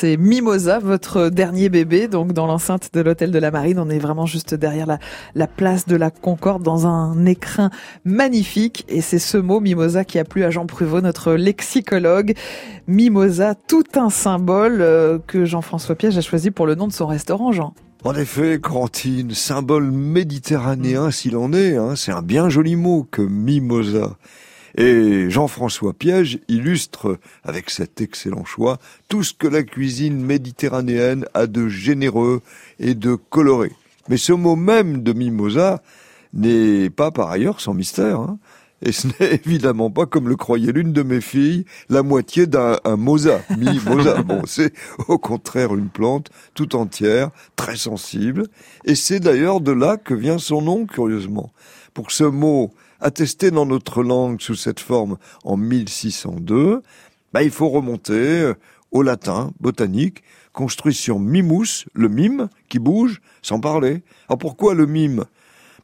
c'est Mimosa, votre dernier bébé, donc dans l'enceinte de l'hôtel de la Marine. On est vraiment juste derrière la, la place de la Concorde dans un écrin magnifique. Et c'est ce mot Mimosa qui a plu à Jean Pruvot, notre lexicologue. Mimosa, tout un symbole euh, que Jean-François Piège a choisi pour le nom de son restaurant, Jean. En effet, Crantine, symbole méditerranéen s'il en est, hein, c'est un bien joli mot que mimosa. Et Jean-François Piège illustre, avec cet excellent choix, tout ce que la cuisine méditerranéenne a de généreux et de coloré. Mais ce mot même de mimosa n'est pas par ailleurs sans mystère. Hein. Et ce n'est évidemment pas, comme le croyait l'une de mes filles, la moitié d'un mosa, mimosa. Bon, c'est au contraire une plante tout entière, très sensible. Et c'est d'ailleurs de là que vient son nom, curieusement. Pour ce mot attesté dans notre langue sous cette forme en 1602, bah, il faut remonter euh, au latin botanique, construit sur mimus, le mime, qui bouge, sans parler. Alors pourquoi le mime?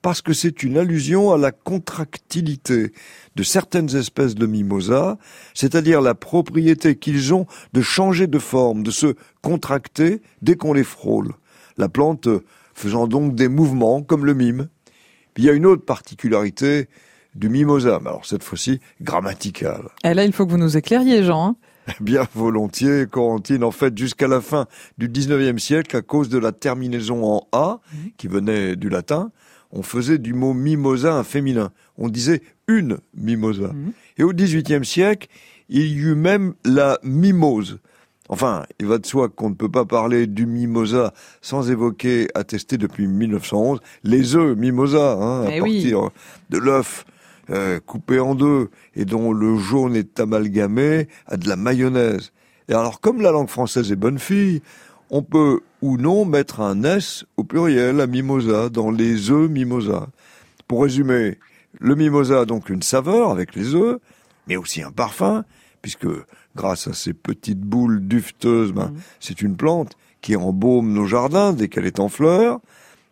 Parce que c'est une allusion à la contractilité de certaines espèces de mimosa, c'est-à-dire la propriété qu'ils ont de changer de forme, de se contracter dès qu'on les frôle. La plante faisant donc des mouvements comme le mime. Puis il y a une autre particularité du mimosa, mais alors cette fois-ci grammaticale. Et là, il faut que vous nous éclairiez, Jean. Hein Bien volontiers, Corentine. En fait, jusqu'à la fin du 19e siècle, à cause de la terminaison en A, mhm. qui venait du latin, on faisait du mot mimosa un féminin. On disait une mimosa. Mhm. Et au 18e siècle, il y eut même la mimose. Enfin, il va de soi qu'on ne peut pas parler du mimosa sans évoquer, attesté depuis 1911, les œufs mimosa, hein, à eh partir de l'œuf euh, coupé en deux et dont le jaune est amalgamé à de la mayonnaise. Et alors, comme la langue française est bonne fille, on peut ou non mettre un S au pluriel à mimosa dans les œufs mimosa. Pour résumer, le mimosa a donc une saveur avec les œufs, mais aussi un parfum, puisque grâce à ces petites boules dufteuses, ben, mmh. c'est une plante qui embaume nos jardins dès qu'elle est en fleurs.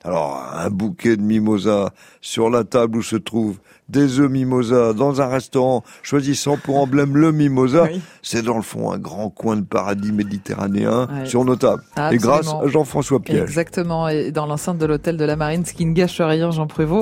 Alors, un bouquet de mimosa sur la table où se trouvent des œufs mimosa dans un restaurant choisissant pour emblème le mimosa, c'est dans le fond un grand coin de paradis méditerranéen sur nos tables. Et grâce à Jean-François Pierre. Exactement. Et dans l'enceinte de l'hôtel de la Marine, ce qui ne gâche rien, Jean Prévost.